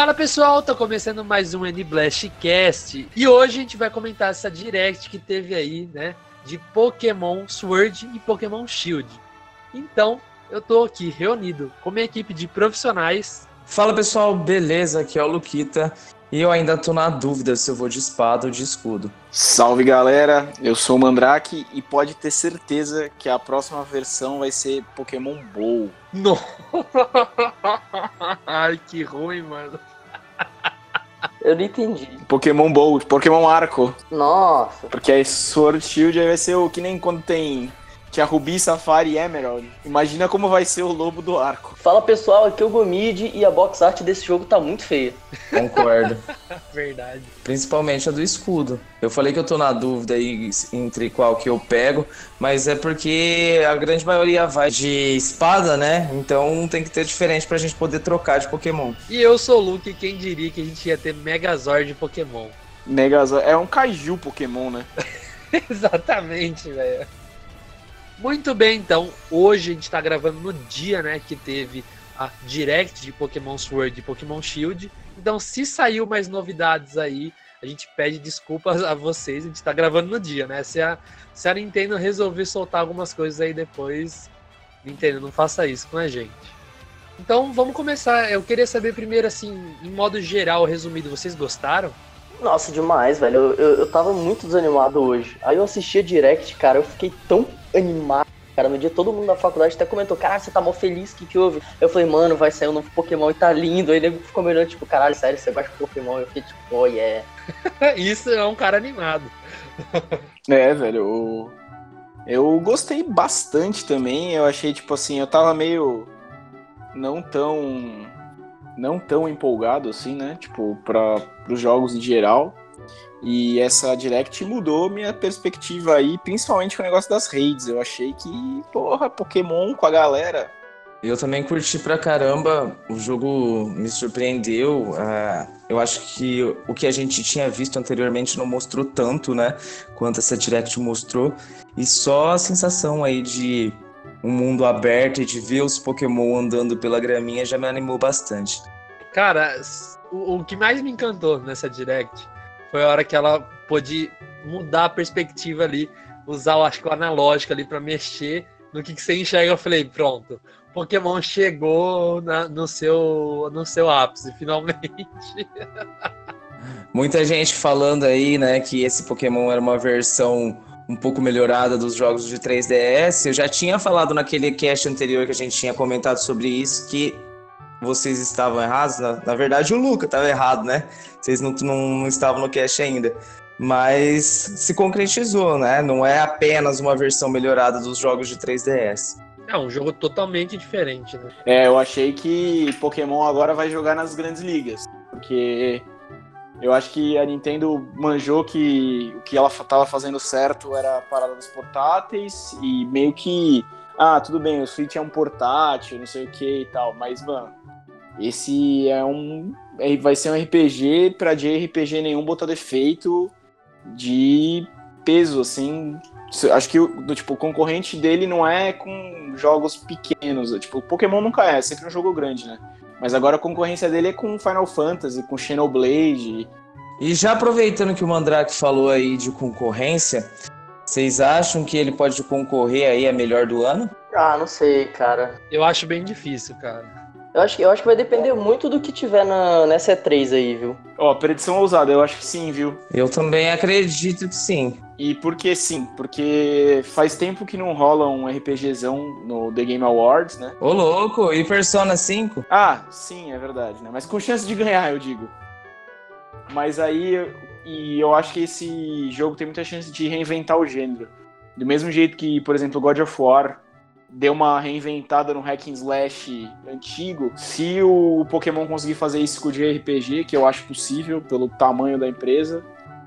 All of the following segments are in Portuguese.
Fala pessoal, tá começando mais um N-Blast Cast e hoje a gente vai comentar essa direct que teve aí, né, de Pokémon Sword e Pokémon Shield. Então, eu tô aqui reunido com minha equipe de profissionais. Fala pessoal, beleza? Aqui é o Luquita e eu ainda tô na dúvida se eu vou de espada ou de escudo. Salve galera, eu sou o Mandrake e pode ter certeza que a próxima versão vai ser Pokémon Bow. No... Ai, que ruim, mano. Eu não entendi. Pokémon Bow, Pokémon Arco. Nossa. Porque aí Sword Shield aí vai ser o que nem quando tem. Tinha Ruby, Safari e Emerald. Imagina como vai ser o lobo do arco. Fala pessoal, aqui é o Gomid e a box art desse jogo tá muito feia. Concordo. Verdade. Principalmente a do escudo. Eu falei que eu tô na dúvida aí entre qual que eu pego, mas é porque a grande maioria vai de espada, né? Então tem que ter diferente pra gente poder trocar de Pokémon. E eu sou o Luke, quem diria que a gente ia ter Megazord de Pokémon? Megazord. É um Kaiju Pokémon, né? Exatamente, velho. Muito bem, então. Hoje a gente tá gravando no dia, né, que teve a Direct de Pokémon Sword e Pokémon Shield. Então, se saiu mais novidades aí, a gente pede desculpas a vocês. A gente tá gravando no dia, né? Se a, se a Nintendo resolver soltar algumas coisas aí depois, Nintendo, não faça isso com a gente. Então, vamos começar. Eu queria saber primeiro, assim, em modo geral, resumido, vocês gostaram? Nossa, demais, velho. Eu, eu, eu tava muito desanimado hoje. Aí eu assisti a Direct, cara, eu fiquei tão animado. Cara, no dia todo mundo da faculdade até comentou, caralho, você tá mó feliz, o que que houve? Eu falei, mano, vai sair um novo Pokémon e tá lindo. Aí ele ficou melhor, tipo, caralho, sério, você gosta de Pokémon? Eu fiquei tipo, oh yeah. Isso é um cara animado. É, velho. Eu, eu gostei bastante também. Eu achei, tipo assim, eu tava meio. Não tão. Não tão empolgado assim, né? Tipo, para os jogos em geral. E essa Direct mudou minha perspectiva aí, principalmente com o negócio das raids. Eu achei que, porra, Pokémon com a galera. Eu também curti pra caramba, o jogo me surpreendeu. ah, eu acho que o que a gente tinha visto anteriormente não mostrou tanto, né? Quanto essa Direct mostrou. E só a sensação aí de um mundo aberto e de ver os Pokémon andando pela graminha já me animou bastante. Cara, o, o que mais me encantou nessa Direct foi a hora que ela pôde mudar a perspectiva ali, usar, eu acho que o analógico ali pra mexer no que, que você enxerga. Eu falei, pronto, Pokémon chegou na- no, seu, no seu ápice, finalmente. Muita gente falando aí, né, que esse Pokémon era uma versão um pouco melhorada dos jogos de 3DS. Eu já tinha falado naquele cast anterior que a gente tinha comentado sobre isso, que vocês estavam errados. Na, na verdade, o Luca estava errado, né? Vocês não, não, não estavam no cast ainda. Mas se concretizou, né? Não é apenas uma versão melhorada dos jogos de 3DS. É um jogo totalmente diferente, né? É, eu achei que Pokémon agora vai jogar nas grandes ligas. Porque eu acho que a Nintendo manjou que o que ela tava fazendo certo era a parada dos portáteis e meio que. Ah, tudo bem, o Switch é um portátil, não sei o que e tal, mas, mano, esse é um. é- Vai ser um RPG pra JRPG nenhum botar defeito de peso, assim. Acho que do, tipo, o concorrente dele não é com jogos pequenos. Tipo, o Pokémon nunca é, é sempre um jogo grande, né? Mas agora a concorrência dele é com Final Fantasy, com Xenoblade. E já aproveitando que o Mandrake falou aí de concorrência, vocês acham que ele pode concorrer aí a melhor do ano? Ah, não sei, cara. Eu acho bem difícil, cara. Eu acho, que- eu acho que vai depender muito do que tiver na, nessa E3 aí, viu? Ó, predição ousada, eu acho que sim, viu? Eu também acredito que sim. E por que sim? Porque faz tempo que não rola um RPGzão no The Game Awards, né? Ô, louco, e Persona 5? Ah, sim, é verdade, né? Mas com chance de ganhar, eu digo. Mas aí, e eu acho que esse jogo tem muita chance de reinventar o gênero. Do mesmo jeito que, por exemplo, God of War deu uma reinventada no hack and slash antigo. Se o Pokémon conseguir fazer isso com o JRPG, que eu acho possível pelo tamanho da empresa,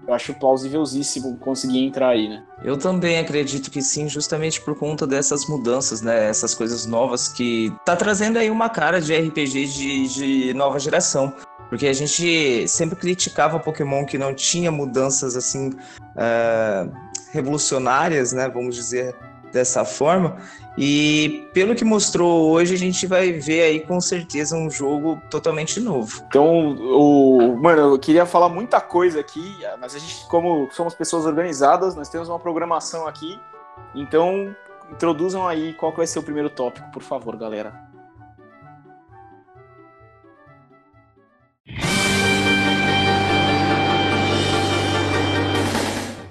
eu acho plausivelzíssimo conseguir entrar aí, né? Eu também acredito que sim, justamente por conta dessas mudanças, né? Essas coisas novas que tá trazendo aí uma cara de RPG de, de nova geração. Porque a gente sempre criticava Pokémon que não tinha mudanças assim uh, revolucionárias, né? Vamos dizer dessa forma. E pelo que mostrou hoje, a gente vai ver aí com certeza um jogo totalmente novo. Então, o mano, eu queria falar muita coisa aqui, mas a gente, como somos pessoas organizadas, nós temos uma programação aqui. Então, introduzam aí qual vai ser o primeiro tópico, por favor, galera.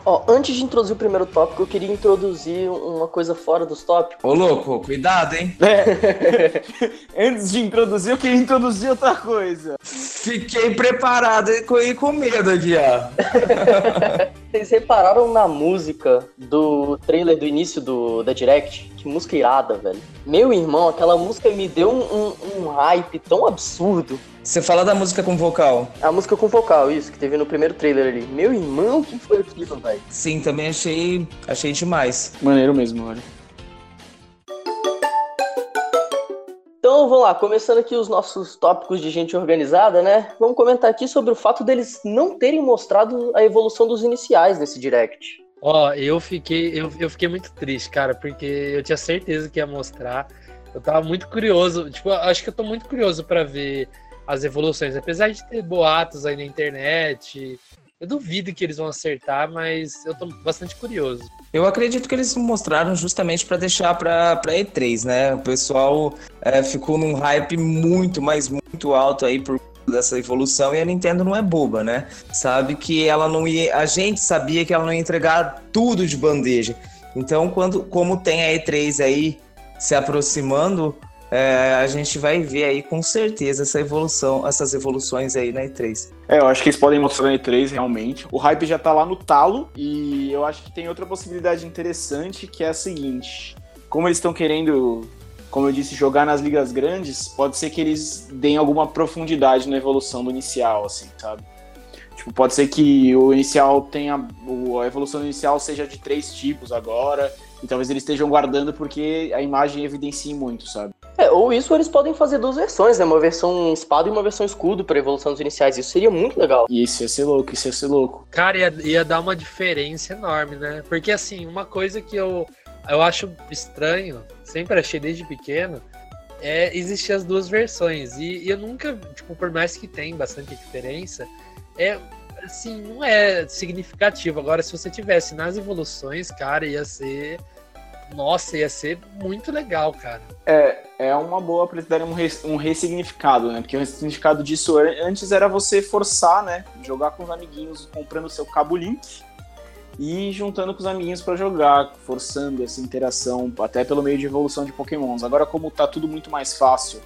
Ó, antes de introduzir o primeiro tópico, eu queria introduzir uma coisa fora dos tópicos. Ô, louco, cuidado, hein? É. antes de introduzir, eu queria introduzir outra coisa. Fiquei preparado e com medo aqui, ó. Vocês repararam na música do trailer do início do, da Direct? Que música irada, velho. Meu irmão, aquela música me deu um, um, um hype tão absurdo. Você fala da música com vocal? A música com vocal, isso, que teve no primeiro trailer ali. Meu irmão, que foi aquilo, velho? Sim, também achei, achei demais. Maneiro mesmo, olha. Então vamos lá, começando aqui os nossos tópicos de gente organizada, né? Vamos comentar aqui sobre o fato deles não terem mostrado a evolução dos iniciais nesse direct. Ó, oh, eu fiquei, eu, eu fiquei muito triste, cara, porque eu tinha certeza que ia mostrar. Eu tava muito curioso, tipo, acho que eu tô muito curioso para ver as evoluções, apesar de ter boatos aí na internet, eu duvido que eles vão acertar, mas eu tô bastante curioso. Eu acredito que eles mostraram justamente para deixar para E3, né? O pessoal é, ficou num hype muito, mas muito alto aí por dessa evolução e a Nintendo não é boba, né? Sabe que ela não ia, a gente sabia que ela não ia entregar tudo de bandeja. Então, quando como tem a E3 aí se aproximando, é, a gente vai ver aí com certeza essa evolução, essas evoluções aí na E3. É, eu acho que eles podem mostrar na E3 realmente. O hype já tá lá no talo e eu acho que tem outra possibilidade interessante que é a seguinte: como eles estão querendo, como eu disse, jogar nas ligas grandes, pode ser que eles deem alguma profundidade na evolução do inicial, assim, sabe? Tipo, pode ser que o inicial tenha. A evolução inicial seja de três tipos agora. E talvez eles estejam guardando porque a imagem evidencia muito, sabe? É, ou isso eles podem fazer duas versões, né? Uma versão espada e uma versão escudo para evolução dos iniciais. Isso seria muito legal. Isso ia ser louco, isso ia ser louco. Cara, ia, ia dar uma diferença enorme, né? Porque assim, uma coisa que eu, eu acho estranho, sempre achei desde pequeno, é existir as duas versões. E, e eu nunca, tipo, por mais que tenha bastante diferença, é assim, não é significativo. Agora, se você tivesse nas evoluções, cara, ia ser nossa, ia ser muito legal, cara. É, é uma boa para dar um, res, um ressignificado, né? Porque o ressignificado disso antes era você forçar, né? Jogar com os amiguinhos, comprando o seu cabo link e juntando com os amiguinhos para jogar, forçando essa interação, até pelo meio de evolução de pokémons. Agora, como tá tudo muito mais fácil,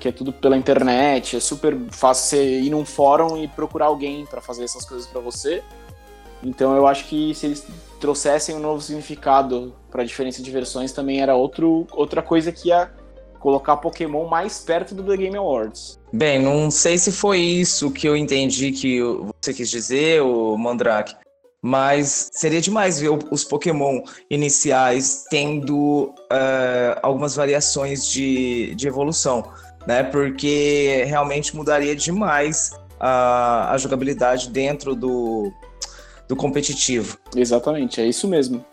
que é tudo pela internet, é super fácil você ir num fórum e procurar alguém para fazer essas coisas para você. Então eu acho que se eles trouxessem um novo significado para a diferença de versões também era outro, outra coisa que ia colocar Pokémon mais perto do The Game Awards. Bem, não sei se foi isso que eu entendi que você quis dizer, o Mandrake, mas seria demais ver os Pokémon iniciais tendo uh, algumas variações de, de evolução, né? Porque realmente mudaria demais a, a jogabilidade dentro do, do competitivo. Exatamente, é isso mesmo.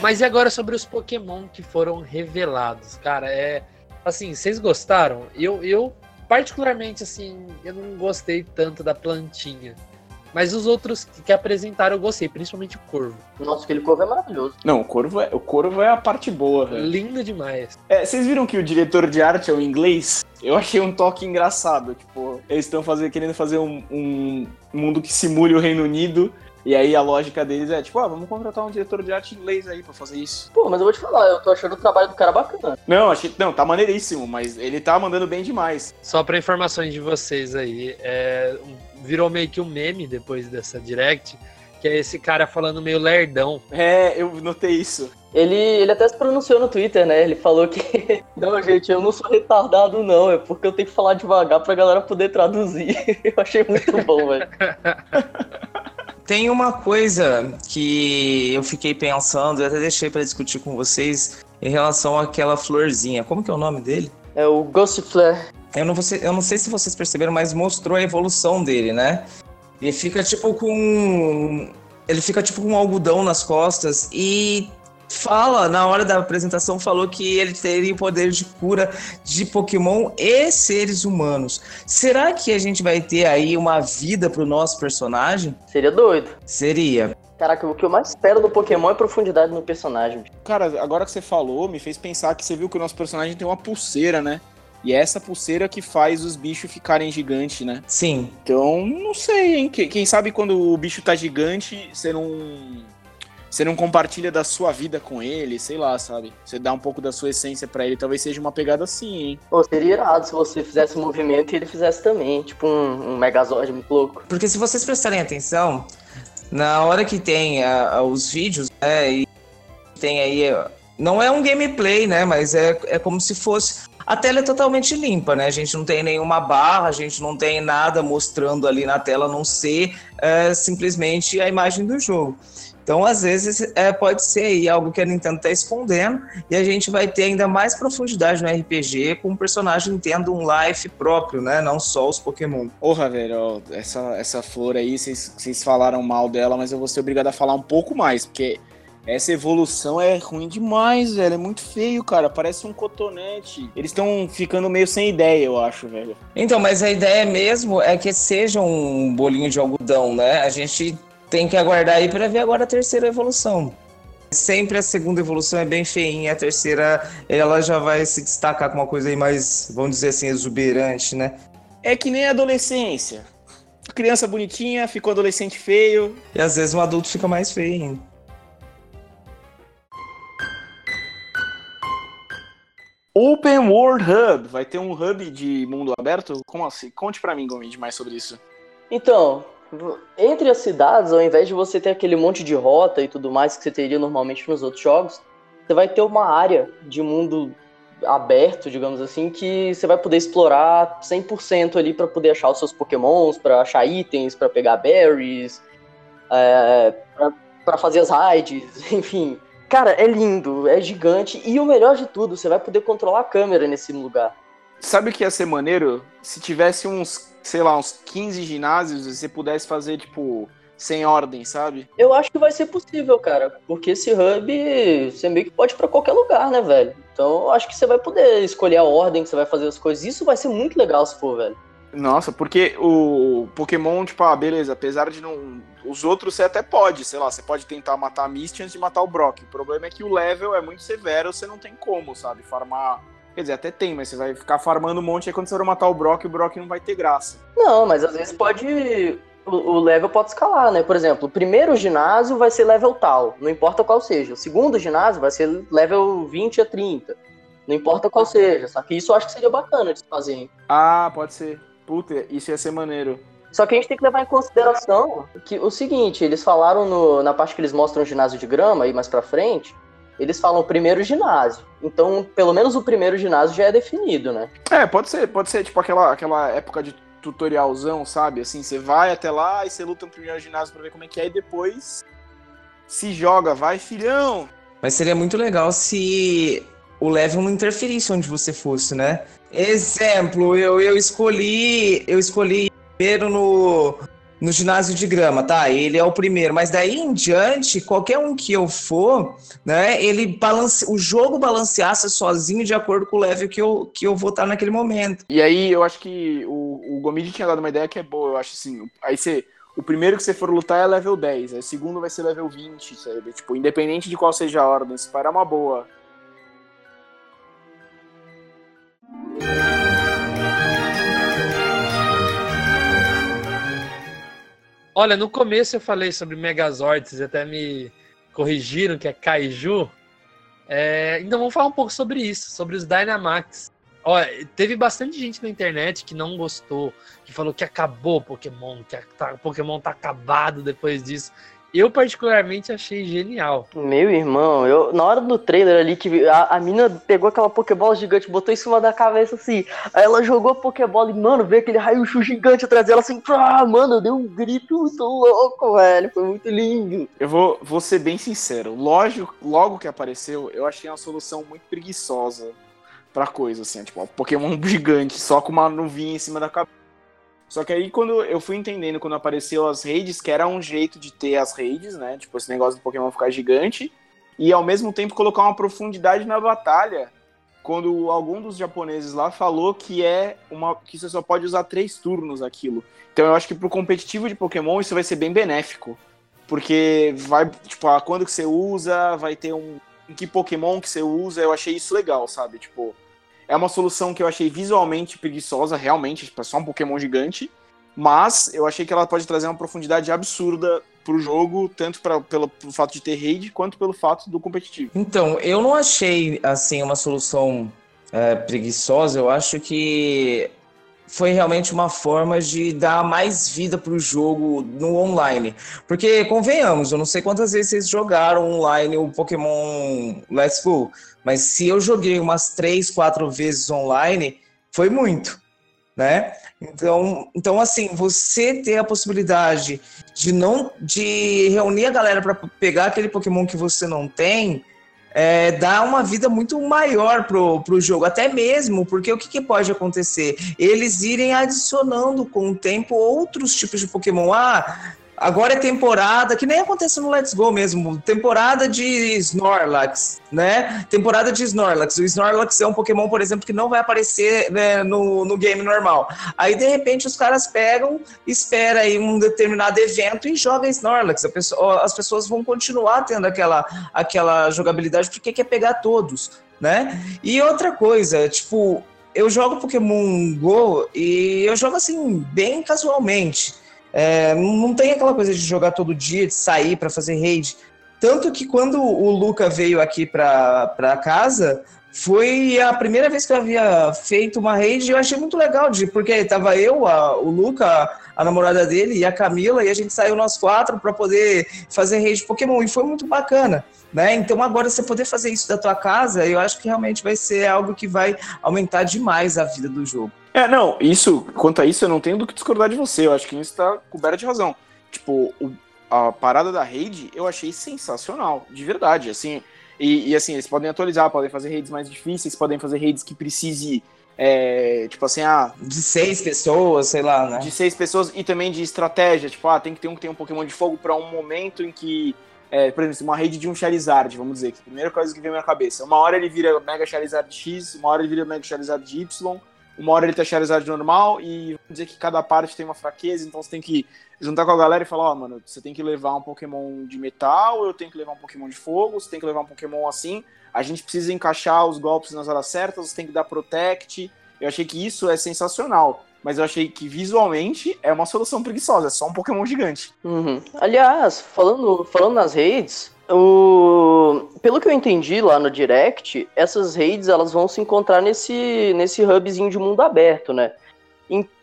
Mas e agora sobre os Pokémon que foram revelados? Cara, é. Assim, vocês gostaram? Eu, eu particularmente, assim, eu não gostei tanto da plantinha. Mas os outros que, que apresentaram eu gostei, principalmente o Corvo. Nossa, aquele corvo é maravilhoso. Não, o Corvo é, o Corvo é a parte boa, velho. Lindo demais. É, vocês viram que o diretor de arte é o inglês? Eu achei um toque engraçado. Tipo, eles estão querendo fazer um, um mundo que simule o Reino Unido. E aí a lógica deles é, tipo, ah, vamos contratar um diretor de arte inglês aí pra fazer isso. Pô, mas eu vou te falar, eu tô achando o trabalho do cara bacana. Não, achei. Não, tá maneiríssimo, mas ele tá mandando bem demais. Só para informações de vocês aí, é, virou meio que um meme depois dessa direct, que é esse cara falando meio lerdão. É, eu notei isso. Ele, ele até se pronunciou no Twitter, né? Ele falou que. Não, gente, eu não sou retardado, não. É porque eu tenho que falar devagar pra galera poder traduzir. Eu achei muito bom, velho. Tem uma coisa que eu fiquei pensando, eu até deixei pra discutir com vocês em relação àquela florzinha. Como que é o nome dele? É o Ghost Flare. Eu não, você- eu não sei se vocês perceberam, mas mostrou a evolução dele, né? Ele fica tipo com. Ele fica tipo com um algodão nas costas e fala, na hora da apresentação, falou que ele teria o poder de cura de Pokémon e seres humanos. Será que a gente vai ter aí uma vida pro nosso personagem? Seria doido. Seria. Caraca, o que eu mais espero do Pokémon é profundidade no personagem. Cara, agora que você falou, me fez pensar que você viu que o nosso personagem tem uma pulseira, né? E é essa pulseira que faz os bichos ficarem gigantes, né? Sim. Então, não sei, hein? Que- Quem sabe quando o bicho tá gigante, você não. Você não compartilha da sua vida com ele, sei lá, sabe? Você dá um pouco da sua essência pra ele, talvez seja uma pegada assim, hein? Pô, seria irado se você fizesse um movimento e ele fizesse também. Tipo um, um Megazord muito louco. Porque se vocês prestarem atenção, na hora que tem os vídeos, né, e tem aí. Não é um gameplay, né? Mas é, é como se fosse. A tela é totalmente limpa, né? A gente não tem nenhuma barra, a gente não tem nada mostrando ali na tela, a não ser é, simplesmente a imagem do jogo. Então, às vezes, é, pode ser aí algo que a Nintendo tá escondendo e a gente vai ter ainda mais profundidade no RPG com o personagem tendo um life próprio, né? Não só os Pokémon. Porra, velho, essa, essa flor aí, vocês falaram mal dela, mas eu vou ser obrigado a falar um pouco mais, porque essa evolução é ruim demais, velho. É muito feio, cara. Parece um cotonete. Eles estão ficando meio sem ideia, eu acho, velho. Então, mas a ideia mesmo é que seja um bolinho de algodão, né? A gente tem que aguardar aí para ver agora a terceira evolução. Sempre a segunda evolução é bem feinha, a terceira ela já vai se destacar com uma coisa aí mais, vamos dizer assim, exuberante, né? É que nem a adolescência. Criança bonitinha, ficou adolescente feio. E às vezes um adulto fica mais feio ainda. Open World Hub. Vai ter um hub de mundo aberto? Como assim? Conte pra mim, Gomid, mais sobre isso. Então, entre as cidades, ao invés de você ter aquele monte de rota e tudo mais que você teria normalmente nos outros jogos, você vai ter uma área de mundo aberto, digamos assim, que você vai poder explorar 100% ali pra poder achar os seus pokémons, pra achar itens, pra pegar berries, é, pra fazer as raids, enfim. Cara, é lindo, é gigante e o melhor de tudo, você vai poder controlar a câmera nesse lugar. Sabe o que ia ser maneiro? Se tivesse uns, sei lá, uns 15 ginásios e você pudesse fazer, tipo, sem ordem, sabe? Eu acho que vai ser possível, cara, porque esse hub você meio que pode ir pra qualquer lugar, né, velho? Então eu acho que você vai poder escolher a ordem que você vai fazer as coisas. Isso vai ser muito legal se for, velho. Nossa, porque o Pokémon, tipo, ah, beleza, apesar de não. Os outros você até pode, sei lá, você pode tentar matar a Misty antes de matar o Brock. O problema é que o level é muito severo, você não tem como, sabe? Farmar. Quer dizer, até tem, mas você vai ficar farmando um monte, aí quando você for matar o Brock, o Brock não vai ter graça. Não, mas às vezes pode. O, level pode escalar, né? Por exemplo, o primeiro ginásio vai ser level tal, não importa qual seja. O segundo ginásio vai ser level 20 a 30. Não importa qual seja. Só que isso eu acho que seria bacana de se fazer, hein? Ah, pode ser. Puta, isso ia ser maneiro. Só que a gente tem que levar em consideração que o seguinte, eles falaram no- na parte que eles mostram o ginásio de grama aí mais pra frente, eles falam primeiro ginásio. Então, pelo menos o primeiro ginásio já é definido, né? É, pode ser, pode ser tipo aquela, aquela época de tutorialzão, sabe? Assim, você vai até lá e você luta no primeiro ginásio pra ver como é que é e depois se joga, vai, filhão! Mas seria muito legal se o level não interferisse onde você fosse, né? Exemplo, eu, eu escolhi. Eu escolhi primeiro no, no ginásio de grama, tá? Ele é o primeiro, mas daí em diante, qualquer um que eu for, né? Ele balance, o jogo balanceasse sozinho de acordo com o level que eu, que eu vou estar naquele momento. E aí eu acho que o, o Gomid tinha dado uma ideia que é boa, eu acho assim. Aí você. o primeiro que você for lutar é level 10, aí o segundo vai ser level 20, sabe? Tipo, independente de qual seja a ordem, se parar uma boa. Olha, no começo eu falei sobre Megazords, até me corrigiram que é Kaiju. É, então vamos falar um pouco sobre isso, sobre os Dynamax. Olha, teve bastante gente na internet que não gostou, que falou que acabou Pokémon, que tá, Pokémon tá acabado depois disso. Eu, particularmente, achei genial. Meu irmão, eu, na hora do trailer ali, que a, a mina pegou aquela Pokébola gigante, botou em cima da cabeça assim, aí ela jogou a Pokébola e, mano, veio aquele raio-chu gigante atrás dela assim, ah, mano, deu um grito muito louco, velho, foi muito lindo. Eu vou, vou ser bem sincero, lógico, logo que apareceu, eu achei uma solução muito preguiçosa pra coisa, assim, tipo, um Pokémon gigante, só com uma nuvinha em cima da cabeça. Só que aí quando eu fui entendendo quando apareceu as raids, que era um jeito de ter as raids, né? Tipo, esse negócio do Pokémon ficar gigante. E ao mesmo tempo colocar uma profundidade na batalha. Quando algum dos japoneses lá falou que é uma. que você só pode usar três turnos aquilo. Então eu acho que pro competitivo de Pokémon isso vai ser bem benéfico. Porque vai, tipo, a quando que você usa, vai ter um. Em que Pokémon que você usa, eu achei isso legal, sabe? Tipo, é uma solução que eu achei visualmente preguiçosa, realmente, tipo, é só um Pokémon gigante. Mas eu achei que ela pode trazer uma profundidade absurda pro jogo, tanto pra, pelo, pelo fato de ter raid, quanto pelo fato do competitivo. Então, eu não achei, assim, uma solução é, preguiçosa. Eu acho que foi realmente uma forma de dar mais vida pro jogo no online. Porque, convenhamos, eu não sei quantas vezes vocês jogaram online o Pokémon Let's Go, mas se eu joguei umas três, quatro vezes online, foi muito, né? Então, então assim, você ter a possibilidade de não de reunir a galera para pegar aquele Pokémon que você não tem, é, dá uma vida muito maior pro, pro jogo, até mesmo, porque o que, que, pode acontecer? Eles irem adicionando com o tempo outros tipos de Pokémon. Ah, Agora é temporada, que nem acontece no Let's Go mesmo, temporada de Snorlax, né? Temporada de Snorlax. O Snorlax é um Pokémon, por exemplo, que não vai aparecer né, no, no game normal. Aí, de repente, os caras pegam, espera aí um determinado evento e joga Snorlax. Pessoa, as pessoas vão continuar tendo aquela, aquela jogabilidade porque quer pegar todos, né? E outra coisa, tipo, eu jogo Pokémon Go e eu jogo assim, bem casualmente. É, não tem aquela coisa de jogar todo dia, de sair para fazer raid. Tanto que quando o Luca veio aqui para casa, foi a primeira vez que eu havia feito uma raid e eu achei muito legal, de, porque tava eu, a, o Luca, a namorada dele e a Camila, e a gente saiu nós quatro para poder fazer raid Pokémon, e foi muito bacana. Né? Então agora você poder fazer isso da tua casa, eu acho que realmente vai ser algo que vai aumentar demais a vida do jogo. É, não, isso, quanto a isso, eu não tenho do que discordar de você. Eu acho que isso tá coberto de razão. Tipo, o, a parada da rede eu achei sensacional, de verdade. Assim, e, e, assim, eles podem atualizar, podem fazer redes mais difíceis, podem fazer redes que precise. É, tipo assim, ah. De seis pessoas, sei lá, né? De seis pessoas e também de estratégia. Tipo, ah, tem que ter um que tem um Pokémon de fogo para um momento em que. É, por exemplo, uma rede de um Charizard, vamos dizer, que é a primeira coisa que vem na minha cabeça. Uma hora ele vira Mega Charizard X, uma hora ele vira Mega Charizard Y, uma hora ele tá Charizard normal e vamos dizer que cada parte tem uma fraqueza, então você tem que juntar com a galera e falar, ó, oh, mano, você tem que levar um Pokémon de metal, eu tenho que levar um Pokémon de fogo, você tem que levar um Pokémon assim, a gente precisa encaixar os golpes nas horas certas, você tem que dar Protect. Eu achei que isso é sensacional. Mas eu achei que visualmente é uma solução preguiçosa, é só um Pokémon gigante. Uhum. Aliás, falando, falando nas redes, o... Pelo que eu entendi lá no Direct, essas raids elas vão se encontrar nesse, nesse hubzinho de mundo aberto, né?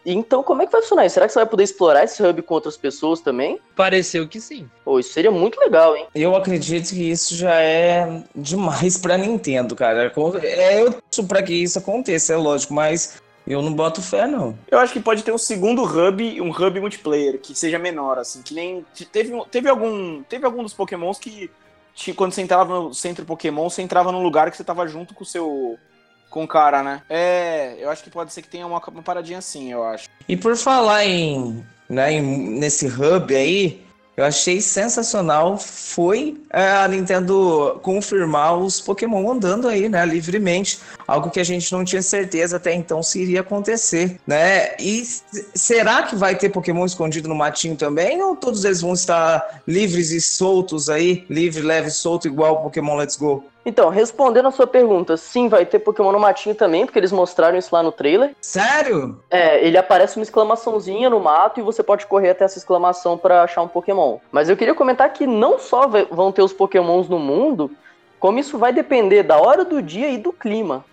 Então, como é que vai funcionar Será que você vai poder explorar esse hub com outras pessoas também? Pareceu que sim. Pô, isso seria muito legal, hein? Eu acredito que isso já é demais pra Nintendo, cara. É, eu torço pra que isso aconteça, é lógico, mas eu não boto fé, não. Eu acho que pode ter um segundo hub, um hub multiplayer, que seja menor, assim, que nem. Teve, teve algum. Teve algum dos Pokémons que. Quando você entrava no centro Pokémon, você entrava num lugar que você tava junto com o seu. Com o cara, né? É, eu acho que pode ser que tenha uma, uma paradinha assim, eu acho. E por falar em. Né, em nesse hub aí, eu achei sensacional foi é, a Nintendo confirmar os Pokémon andando aí, né, livremente, algo que a gente não tinha certeza até então se iria acontecer, né? E será que vai ter Pokémon escondido no matinho também ou todos eles vão estar livres e soltos aí, livre, leve, solto igual Pokémon Let's Go? Então, respondendo a sua pergunta, sim, vai ter Pokémon no matinho também, porque eles mostraram isso lá no trailer. Sério? É, ele aparece uma exclamaçãozinha no mato e você pode correr até essa exclamação para achar um Pokémon. Mas eu queria comentar que não só vão ter os Pokémons no mundo, como isso vai depender da hora do dia e do clima.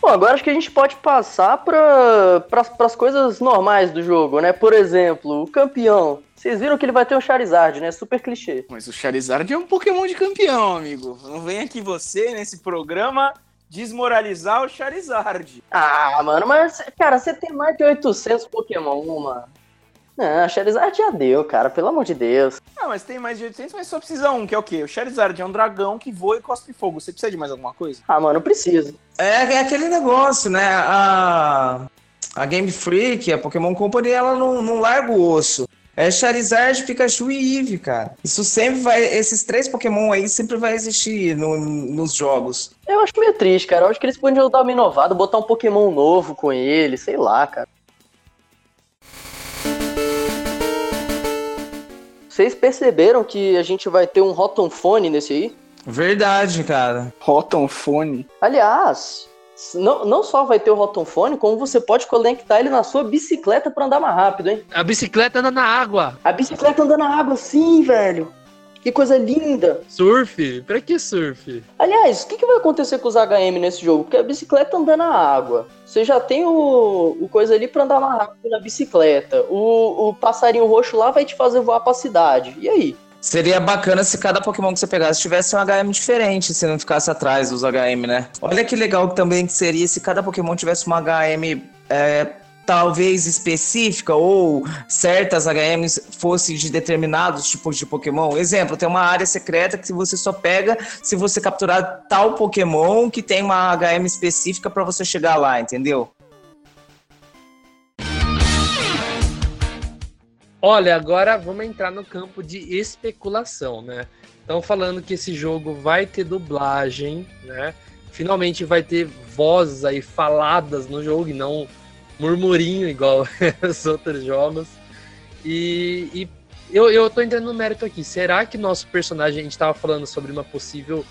Bom, agora acho que a gente pode passar para pra, as coisas normais do jogo, né? Por exemplo, o campeão. Vocês viram que ele vai ter um Charizard, né? Super clichê. Mas o Charizard é um Pokémon de campeão, amigo. Não vem aqui você, nesse programa, desmoralizar o Charizard. Ah, mano, mas, cara, você tem mais de 800 Pokémon, mano. Não, Charizard já deu, cara, pelo amor de Deus. Ah, mas tem mais de 800, mas só precisa um, que é o quê? O Charizard é um dragão que voa e cospe fogo. Você precisa de mais alguma coisa? Ah, mano, precisa. É, é aquele negócio, né? A, a Game Freak, a Pokémon Company, ela não, não larga o osso. É Charizard, Pikachu e Eevee, cara. Isso sempre vai. Esses três Pokémon aí sempre vai existir no, nos jogos. Eu acho meio triste, cara. Eu acho que eles podiam dar uma inovada, botar um Pokémon novo com ele, sei lá, cara. Vocês perceberam que a gente vai ter um Rotom Phone nesse aí? Verdade, cara. Rotom Phone. Aliás, não, não só vai ter o Rotom Phone, como você pode conectar ele na sua bicicleta para andar mais rápido, hein? A bicicleta anda na água. A bicicleta anda na água, sim, velho. Que coisa linda! Surf? Pra que surf? Aliás, o que, que, vai acontecer com os HM nesse jogo? Porque a bicicleta anda na água. Você já tem o, o coisa ali pra andar mais rápido na bicicleta. O, o passarinho roxo lá vai te fazer voar pra cidade. E aí? Seria bacana se cada Pokémon que você pegasse tivesse um HM diferente, se não ficasse atrás dos HM, né? Olha que legal também que seria se cada Pokémon tivesse uma HM é, talvez específica ou certas HMs fossem de determinados tipos de Pokémon. Exemplo, tem uma área secreta que você só pega se você capturar tal Pokémon que tem uma HM específica para você chegar lá, entendeu? Olha, agora vamos entrar no campo de especulação, né? Estão falando que esse jogo vai ter dublagem, né? Finalmente vai ter vozes aí faladas no jogo e não murmurinho igual os outros jogos. E, e, eu, eu tô entrando no mérito aqui. Será que nosso personagem, a gente tava falando sobre uma possível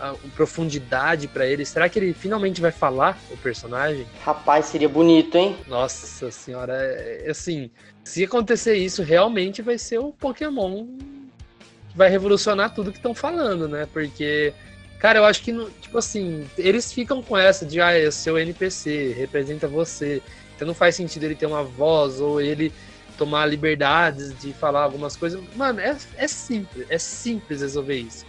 uh, profundidade para ele, será que ele finalmente vai falar o personagem? Rapaz, seria bonito, hein? Nossa senhora, é, é, assim, se acontecer isso, realmente vai ser o Pokémon que vai revolucionar tudo que estão falando, né? Porque Cara, eu acho que, tipo assim, eles ficam com essa de, ah, é seu NPC, representa você. Então não faz sentido ele ter uma voz ou ele tomar liberdades de falar algumas coisas. Mano, é, é simples, é simples resolver isso.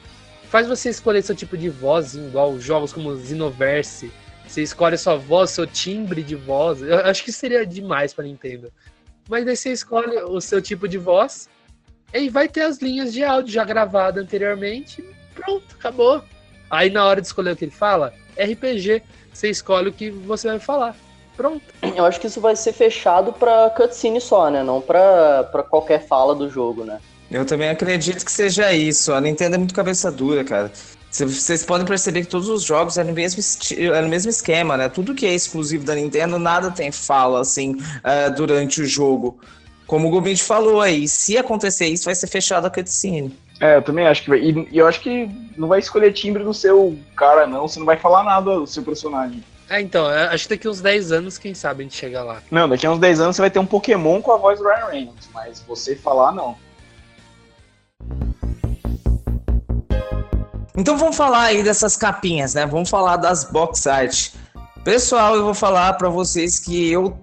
Faz você escolher seu tipo de voz, igual jogos como Xenoverse. Você escolhe sua voz, seu timbre de voz. Eu acho que seria demais para Nintendo. Mas aí você escolhe o seu tipo de voz e vai ter as linhas de áudio já gravadas anteriormente. Pronto, acabou. Aí na hora de escolher o que ele fala, RPG, você escolhe o que você vai falar. Pronto. Eu acho que isso vai ser fechado pra cutscene só, né? Não pra qualquer fala do jogo, né? Eu também acredito que seja isso. A Nintendo é muito cabeça dura, cara. Vocês podem perceber que todos os jogos é no mesmo, é no mesmo esquema, né? Tudo que é exclusivo da Nintendo, nada tem fala, assim, uh, durante o jogo. Como o Gobint falou aí, se acontecer isso, vai ser fechado a cutscene. É, eu também acho que vai. E, e eu acho que não vai escolher timbre no seu cara, não. Você não vai falar nada do seu personagem. É, então, é, acho que daqui uns 10 anos, quem sabe a gente chega lá. Não, daqui a uns 10 anos você vai ter um Pokémon com a voz do Ryan Reynolds, mas você falar, não. Então vamos falar aí dessas capinhas, né? Vamos falar das box art. Pessoal, eu vou falar para vocês que eu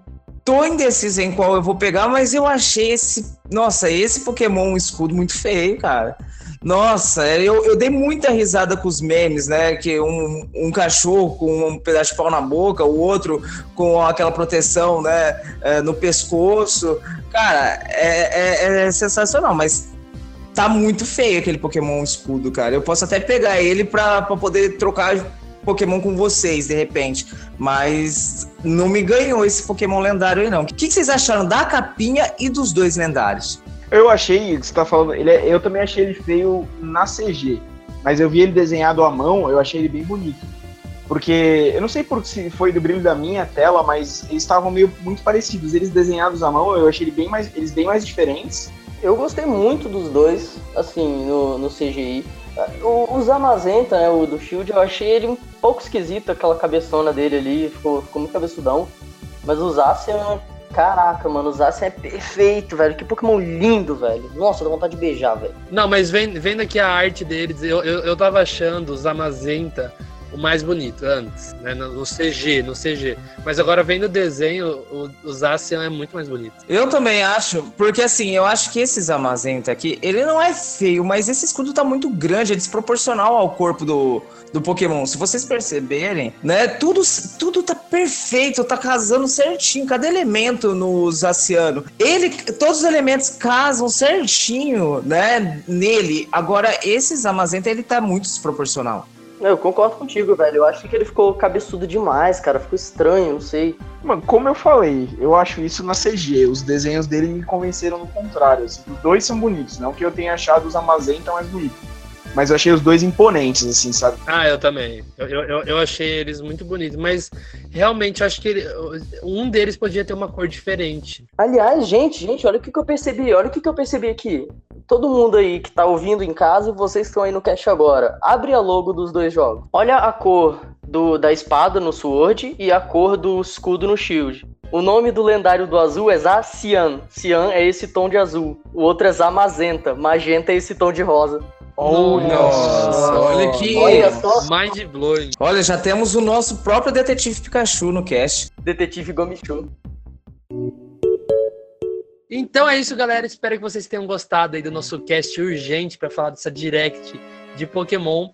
tô indeciso em qual eu vou pegar, mas eu achei esse, nossa, esse Pokémon escudo muito feio, cara. Nossa, eu, eu dei muita risada com os memes, né? Que um, um cachorro com um pedaço de pau na boca, o outro com aquela proteção, né? É, no pescoço. Cara, é, é, é sensacional, mas tá muito feio aquele Pokémon escudo, cara. Eu posso até pegar ele pra, pra poder trocar Pokémon com vocês, de repente. Mas não me ganhou esse Pokémon lendário aí, não. O que, que vocês acharam da capinha e dos dois lendários? Eu achei, você tá falando, ele é- eu também achei ele feio na CG, mas eu vi ele desenhado à mão, eu achei ele bem bonito. Porque eu não sei por se foi do brilho da minha tela, mas eles estavam meio muito parecidos. Eles desenhados à mão, eu achei ele bem mais, eles bem mais diferentes. Eu gostei muito dos dois, assim, no, no CGI. O, o Zamazenta, né, o do Shield, eu achei ele um pouco esquisito, aquela cabeçona dele ali, ficou, ficou muito cabeçudão. Mas o Zacian, caraca, mano, o Zacian é perfeito, velho. Que Pokémon lindo, velho. Nossa, dá vontade de beijar, velho. Não, mas vendo, aqui a arte deles, eu, eu, eu tava achando o Zamazenta o mais bonito antes, né? No, no CG, no CG. Mas agora vendo o desenho, o, o Zacian é muito mais bonito. Eu também acho, porque assim, eu acho que esse Zamazenta aqui, ele não é feio, mas esse escudo tá muito grande, é desproporcional ao corpo do, do Pokémon. Se vocês perceberem, né, tudo, tudo tá perfeito, tá casando certinho, cada elemento no Zaciano. Ele, todos os elementos casam certinho, né, nele. Agora, esse Zamazenta, ele tá muito desproporcional. Eu concordo contigo, velho. Eu acho que ele ficou cabeçudo demais, cara. Ficou estranho, não sei. Mano, como eu falei, eu acho isso na CG. Os desenhos dele me convenceram no contrário. assim. Os dois são bonitos, não que eu tenha achado os Amazenta mais bonitos. Mas eu achei os dois imponentes, assim, sabe? Ah, eu também. Eu, eu, eu achei eles muito bonitos, mas realmente eu acho que ele- um deles podia ter uma cor diferente. Aliás, gente, gente, olha o que, que eu percebi. Olha o que, que eu percebi aqui. Todo mundo aí que tá ouvindo em casa e vocês que estão aí no cast agora. Abre a logo dos dois jogos. Olha a cor do, da espada no Sword e a cor do escudo no Shield. O nome do lendário do azul é Zacian. Cian é esse tom de azul. O outro é Zamazenta. Magenta é esse tom de rosa. Oh, Nossa, olha que. Olha só. Mind blowing. Olha, já temos o nosso próprio detetive Pikachu no cast. Detetive Gomichu. Então é isso, galera. Espero que vocês tenham gostado aí do nosso cast urgente para falar dessa direct de Pokémon.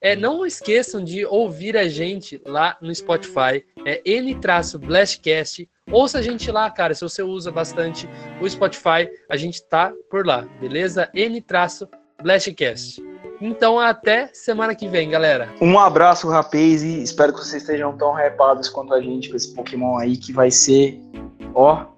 É, não esqueçam de ouvir a gente lá no Spotify, é N-Blastcast. Ouça a gente lá, cara. Se você usa bastante o Spotify, a gente tá por lá, beleza? N-Blastcast. Então até semana que vem, galera. Um abraço, rapaz, e espero que vocês estejam tão hypados quanto a gente com esse Pokémon aí, que vai ser, ó,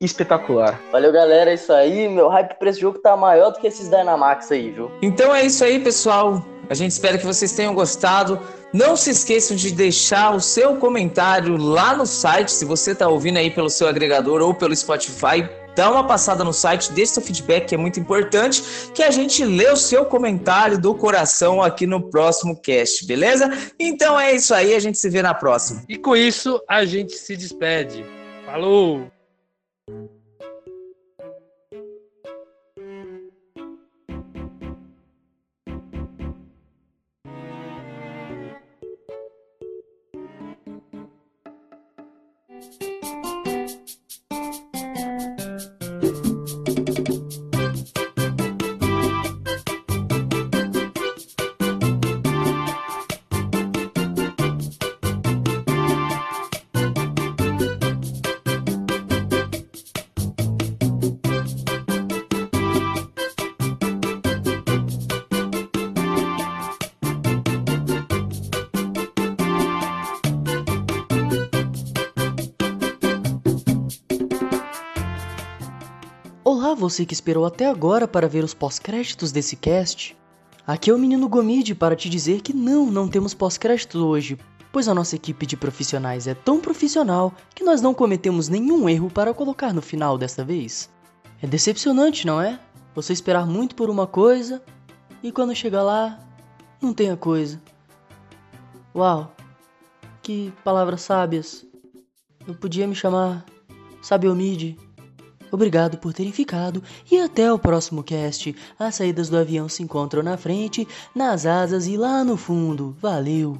espetacular. Valeu, galera. É isso aí. Meu hype pra esse jogo tá maior do que esses Dynamax aí, viu? Então é isso aí, pessoal. A gente espera que vocês tenham gostado. Não se esqueçam de deixar o seu comentário lá no site, se você está ouvindo aí pelo seu agregador ou pelo Spotify. Dá uma passada no site, deixe seu feedback, que é muito importante, que a gente lê o seu comentário do coração aqui no próximo cast, beleza? Então é isso aí, a gente se vê na próxima. E com isso a gente se despede. Falou! Thank you você que esperou até agora para ver os pós-créditos desse cast. Aqui é o menino Gomide para te dizer que não, não temos pós-créditos hoje, pois a nossa equipe de profissionais é tão profissional que nós não cometemos nenhum erro para colocar no final desta vez. É decepcionante, não é? Você esperar muito por uma coisa e quando chega lá, não tem a coisa. Uau, que palavras sábias. Eu podia me chamar Sabiomide. Obrigado por terem ficado e até o próximo cast. As saídas do avião se encontram na frente, nas asas e lá no fundo. Valeu!